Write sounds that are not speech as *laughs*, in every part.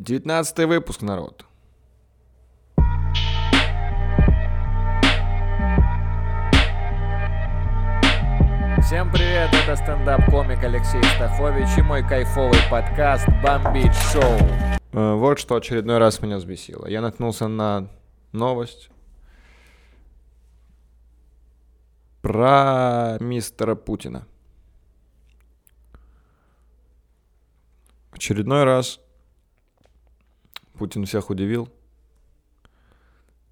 Девятнадцатый выпуск, народ. Всем привет, это стендап-комик Алексей Стахович и мой кайфовый подкаст «Бомбить шоу». Э, Вот что очередной раз меня взбесило. Я наткнулся на новость про мистера Путина. Очередной раз Путин всех удивил.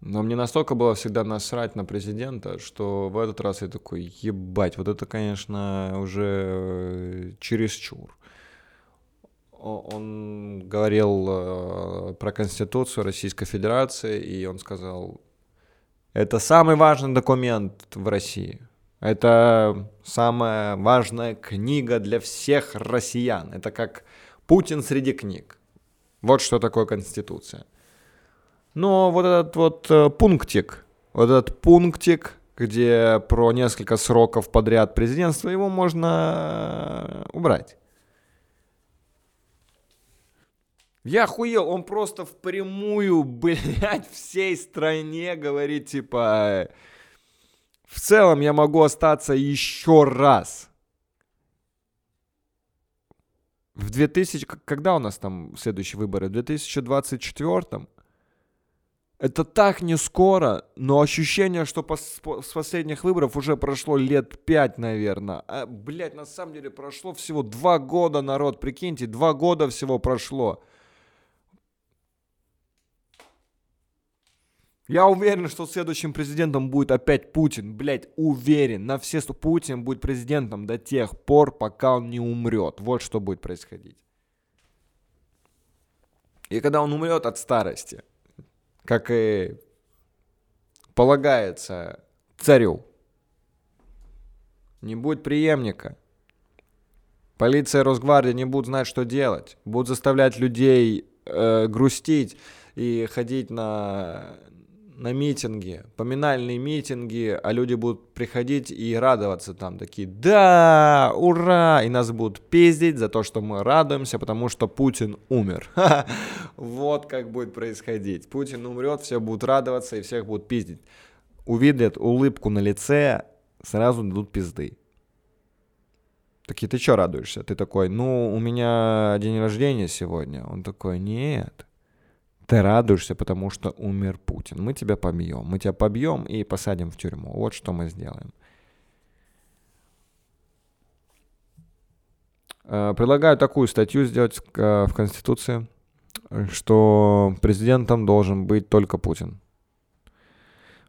Но мне настолько было всегда насрать на президента, что в этот раз я такой, ебать, вот это, конечно, уже э, чересчур. Он говорил э, про Конституцию Российской Федерации, и он сказал, это самый важный документ в России. Это самая важная книга для всех россиян. Это как Путин среди книг. Вот что такое Конституция. Но вот этот вот э, пунктик, вот этот пунктик, где про несколько сроков подряд президентства, его можно э, убрать. Я охуел, он просто впрямую, *laughs* блядь, всей стране говорит, типа, в целом я могу остаться еще раз. В 2000, к- когда у нас там следующие выборы? В 2024? Это так не скоро, но ощущение, что пос- по- с последних выборов уже прошло лет пять, наверное. А, блядь, на самом деле прошло всего два года, народ, прикиньте, два года всего прошло. Я уверен, что следующим президентом будет опять Путин. Блять, уверен. На все сто Путин будет президентом до тех пор, пока он не умрет. Вот что будет происходить. И когда он умрет от старости, как и полагается царю, не будет преемника. Полиция, Росгвардия не будут знать, что делать. Будут заставлять людей э, грустить и ходить на, на митинги, поминальные митинги, а люди будут приходить и радоваться там, такие, да, ура, и нас будут пиздить за то, что мы радуемся, потому что Путин умер. *laughs* Вот как будет происходить. Путин умрет, все будут радоваться и всех будут пиздить. Увидят улыбку на лице, сразу дадут пизды. Такие, ты что радуешься? Ты такой, ну, у меня день рождения сегодня. Он такой, нет, ты радуешься, потому что умер Путин. Мы тебя побьем. Мы тебя побьем и посадим в тюрьму. Вот что мы сделаем. Э, Предлагаю такую статью сделать э, в Конституции, что президентом должен быть только Путин.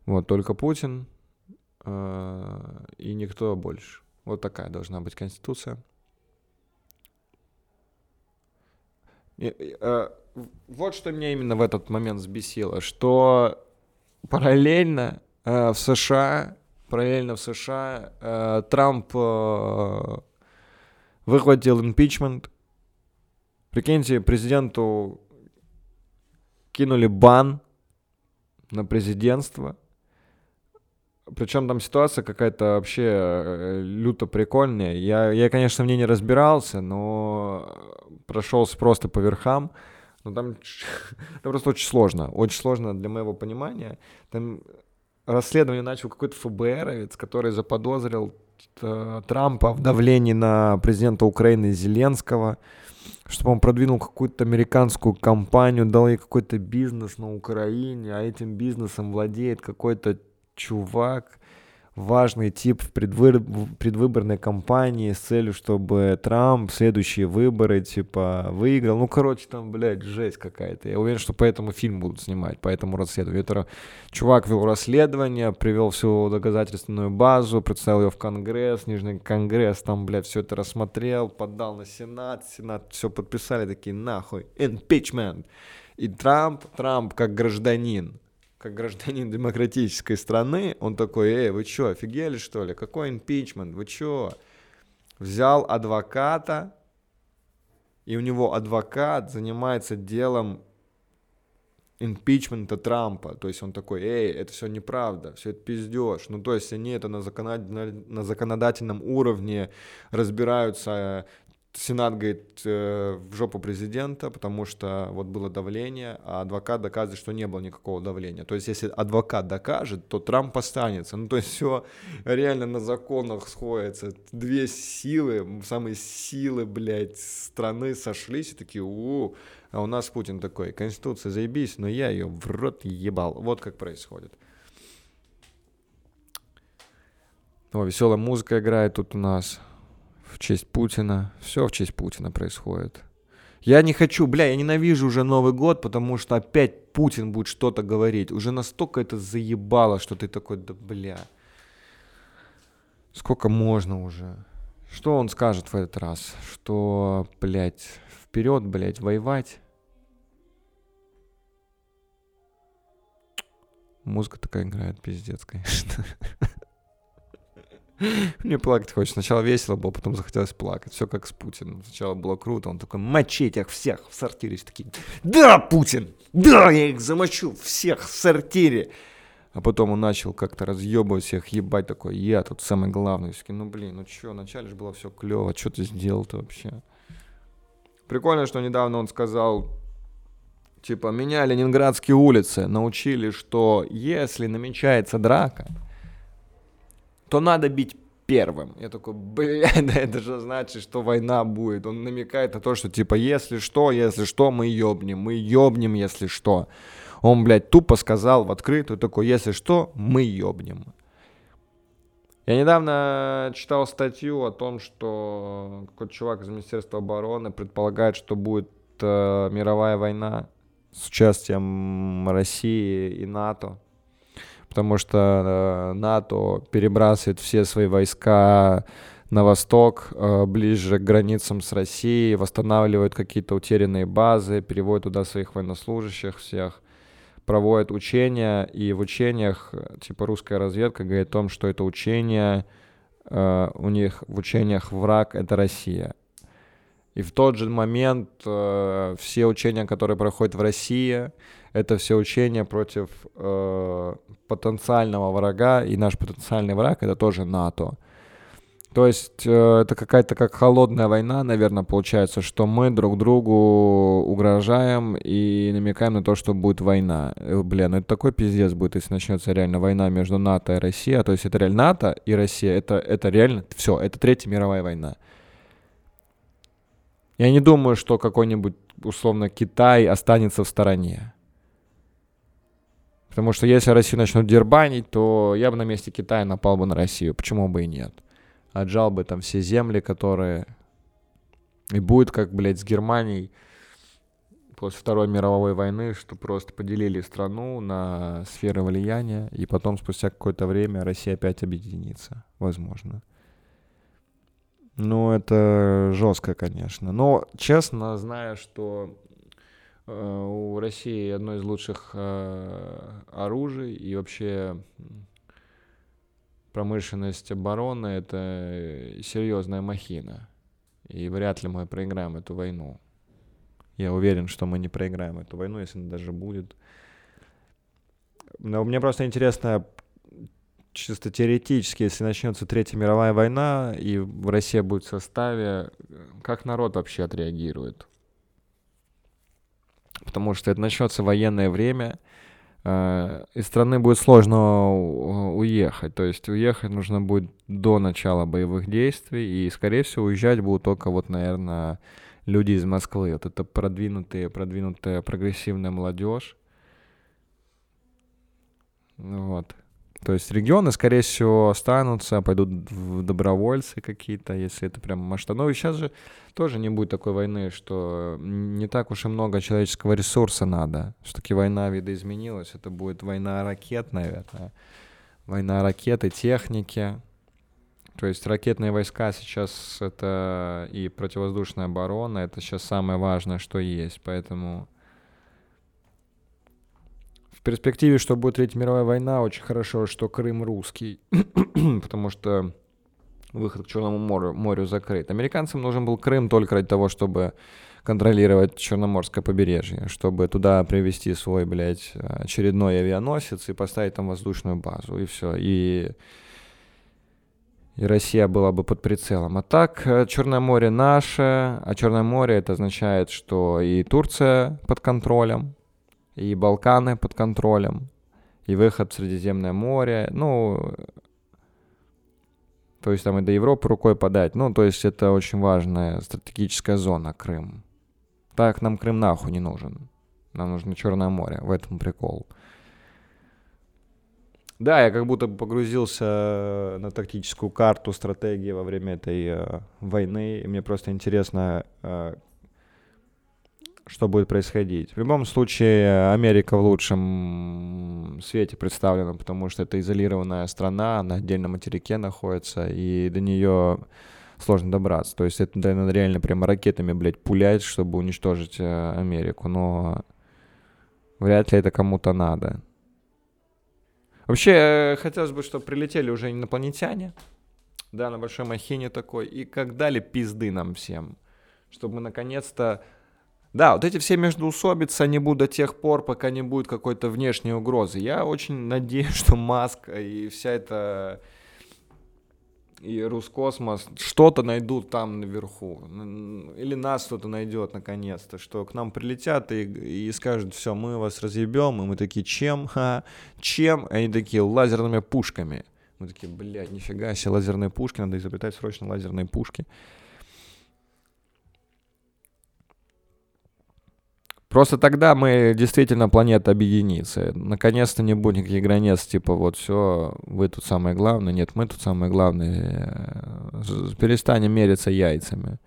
Вот, только Путин э, и никто больше. Вот такая должна быть Конституция. И, и, э, в- вот что меня именно в этот момент взбесило, что параллельно э, в США, параллельно в США э, Трамп э, выхватил импичмент. Прикиньте, президенту кинули бан на президентство. Причем там ситуация какая-то вообще э, люто прикольная. Я, я, конечно, в ней не разбирался, но прошелся просто по верхам. Но там, *laughs* там просто очень сложно. Очень сложно для моего понимания. Там расследование начал какой-то ФБРовец, который заподозрил э, Трампа в давлении на президента Украины Зеленского, чтобы он продвинул какую-то американскую компанию, дал ей какой-то бизнес на Украине, а этим бизнесом владеет какой-то чувак, важный тип в предвы- предвыборной кампании с целью, чтобы Трамп следующие выборы, типа, выиграл. Ну, короче, там, блядь, жесть какая-то. Я уверен, что поэтому фильм будут снимать, поэтому расследование. Это чувак вел расследование, привел всю доказательственную базу, представил ее в Конгресс, Нижний Конгресс, там, блядь, все это рассмотрел, подал на Сенат, Сенат все подписали, такие, нахуй, impeachment. И Трамп, Трамп как гражданин, как гражданин демократической страны, он такой, эй, вы что, офигели что ли? Какой импичмент? Вы что? Взял адвоката, и у него адвокат занимается делом импичмента Трампа. То есть он такой, эй, это все неправда, все это пиздеж. Ну, то есть они это на законодательном уровне разбираются Сенат говорит э, в жопу президента, потому что вот было давление, а адвокат доказывает, что не было никакого давления. То есть, если адвокат докажет, то Трамп останется. Ну, то есть, все реально на законах сходится. Две силы, самые силы, блядь, страны сошлись и такие, у, а у нас Путин такой, Конституция заебись, но я ее в рот ебал. Вот как происходит. О, веселая музыка играет тут у нас в честь Путина. Все в честь Путина происходит. Я не хочу, бля, я ненавижу уже Новый год, потому что опять Путин будет что-то говорить. Уже настолько это заебало, что ты такой, да бля. Сколько можно уже? Что он скажет в этот раз? Что, блядь, вперед, блядь, воевать? Музыка такая играет, пиздец, конечно. *laughs* Мне плакать хочется. Сначала весело было, потом захотелось плакать. Все как с Путиным. Сначала было круто, он такой, мочить их всех в сортире. Все такие, да, Путин, да, я их замочу всех в сортире. А потом он начал как-то разъебывать всех, ебать такой, я тут самый главный. Все ну блин, ну что, вначале же было все клево, что ты сделал-то вообще? Прикольно, что недавно он сказал, типа, меня ленинградские улицы научили, что если намечается драка, то надо бить первым. Я такой, блядь, да это же значит, что война будет. Он намекает на то, что типа, если что, если что, мы ёбнем, мы ёбнем, если что. Он, блядь, тупо сказал в открытую такой, если что, мы ёбнем. Я недавно читал статью о том, что какой-то чувак из Министерства обороны предполагает, что будет э, мировая война с участием России и НАТО потому что э, НАТО перебрасывает все свои войска на восток, э, ближе к границам с Россией, восстанавливает какие-то утерянные базы, переводит туда своих военнослужащих всех, проводит учения, и в учениях, э, типа русская разведка говорит о том, что это учение, у них в учениях враг — это Россия. И в тот же момент все учения, которые проходят в России, это все учения против э, потенциального врага, и наш потенциальный враг это тоже НАТО. То есть э, это какая-то как холодная война, наверное, получается, что мы друг другу угрожаем и намекаем на то, что будет война. Э, блин, ну это такой пиздец будет, если начнется реально война между НАТО и Россией. То есть это реально НАТО и Россия, это, это реально все, это Третья мировая война. Я не думаю, что какой-нибудь, условно, Китай останется в стороне. Потому что если Россию начнут дербанить, то я бы на месте Китая напал бы на Россию. Почему бы и нет? Отжал бы там все земли, которые... И будет как, блядь, с Германией после Второй мировой войны, что просто поделили страну на сферы влияния, и потом спустя какое-то время Россия опять объединится, возможно. Ну, это жестко, конечно. Но, честно, зная, что Э, у России одно из лучших э, оружий и вообще промышленность обороны — это серьезная махина. И вряд ли мы проиграем эту войну. Я уверен, что мы не проиграем эту войну, если она даже будет. Но мне просто интересно, чисто теоретически, если начнется Третья мировая война, и Россия будет в составе, как народ вообще отреагирует? потому что это начнется военное время, э, из страны будет сложно уехать. То есть уехать нужно будет до начала боевых действий, и, скорее всего, уезжать будут только вот, наверное, люди из Москвы. Вот это продвинутые, продвинутая прогрессивная молодежь. Вот. То есть регионы, скорее всего, останутся, пойдут в добровольцы какие-то, если это прям масштаб. Но сейчас же тоже не будет такой войны, что не так уж и много человеческого ресурса надо. Все-таки война видоизменилась. Это будет война ракет, наверное. Война ракеты, техники. То есть ракетные войска сейчас это и противовоздушная оборона, это сейчас самое важное, что есть. Поэтому перспективе, что будет Третья мировая война, очень хорошо, что Крым русский, *clears throat* потому что выход к Черному морю, морю закрыт. Американцам нужен был Крым только ради того, чтобы контролировать Черноморское побережье, чтобы туда привести свой, блядь, очередной авианосец и поставить там воздушную базу, и все. И, и Россия была бы под прицелом. А так, э, Черное море наше, а Черное море это означает, что и Турция под контролем, и Балканы под контролем, и выход в Средиземное море, ну, то есть там и до Европы рукой подать. Ну, то есть это очень важная стратегическая зона, Крым. Так нам Крым нахуй не нужен. Нам нужно Черное море, в этом прикол. Да, я как будто погрузился на тактическую карту стратегии во время этой э, войны, и мне просто интересно, э, что будет происходить. В любом случае, Америка в лучшем свете представлена, потому что это изолированная страна, на отдельном материке находится, и до нее сложно добраться. То есть это надо реально прямо ракетами, блядь, пулять, чтобы уничтожить э, Америку, но вряд ли это кому-то надо. Вообще, э, хотелось бы, чтобы прилетели уже инопланетяне, да, на большой махине такой, и как дали пизды нам всем, чтобы мы наконец-то да, вот эти все междуусобицы, они будут до тех пор, пока не будет какой-то внешней угрозы. Я очень *laughs* надеюсь, что Маск и вся эта и Роскосмос что-то найдут там наверху. Или нас кто-то найдет наконец-то, что к нам прилетят и, и скажут, все, мы вас разъебем, и мы такие, чем? Ха, чем? Они такие, лазерными пушками. Мы такие, блядь, нифига себе, лазерные пушки, надо изобретать срочно лазерные пушки. Просто тогда мы действительно планета объединится. Наконец-то не будет никаких границ, типа вот все, вы тут самое главное, нет, мы тут самое главное. Перестанем мериться яйцами.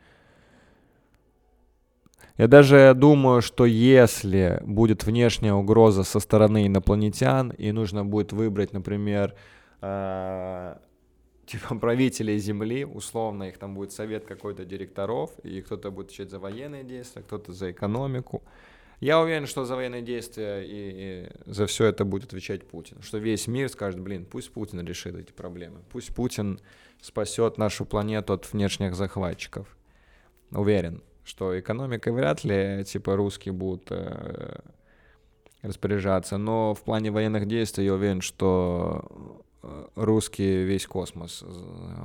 Я даже думаю, что если будет внешняя угроза со стороны инопланетян, и нужно будет выбрать, например, э, типа правителей Земли, условно, их там будет совет какой-то директоров, и кто-то будет отвечать за военные действия, кто-то за экономику, я уверен, что за военные действия и, и за все это будет отвечать Путин. Что весь мир скажет, блин, пусть Путин решит эти проблемы. Пусть Путин спасет нашу планету от внешних захватчиков. Уверен, что экономикой вряд ли типа русские будут э, распоряжаться, но в плане военных действий я уверен, что э, русские весь космос,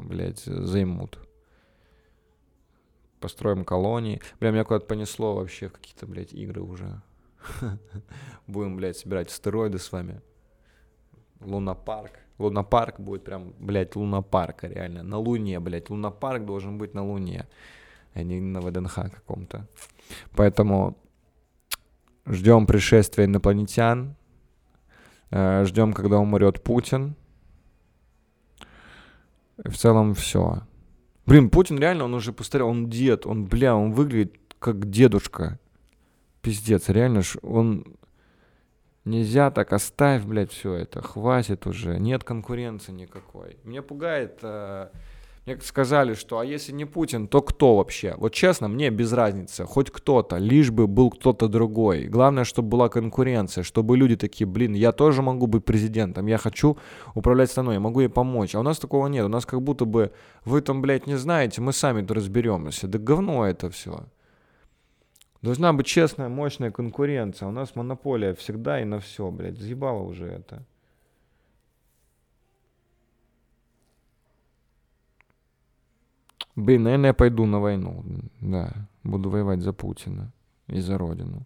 блядь, займут построим колонии. Бля, меня куда-то понесло вообще в какие-то, блядь, игры уже. *laughs* Будем, блядь, собирать астероиды с вами. Лунопарк. Лунопарк будет прям, блядь, лунопарк, реально. На Луне, блядь. Лунопарк должен быть на Луне, а не на ВДНХ каком-то. Поэтому ждем пришествия инопланетян. Э, ждем, когда умрет Путин. В целом все. Блин, Путин реально, он уже постарел, он дед, он, бля, он выглядит как дедушка. Пиздец, реально ж, он... Нельзя так, оставь, блядь, все это, хватит уже, нет конкуренции никакой. Мне пугает э, мне сказали, что а если не Путин, то кто вообще? Вот честно, мне без разницы, хоть кто-то, лишь бы был кто-то другой. Главное, чтобы была конкуренция, чтобы люди такие, блин, я тоже могу быть президентом, я хочу управлять страной, я могу ей помочь. А у нас такого нет, у нас как будто бы вы там, блядь, не знаете, мы сами-то разберемся. Да говно это все. Должна быть честная, мощная конкуренция. У нас монополия всегда и на все, блядь. Заебало уже это. Блин, наверное, я пойду на войну. Да, буду воевать за Путина и за Родину.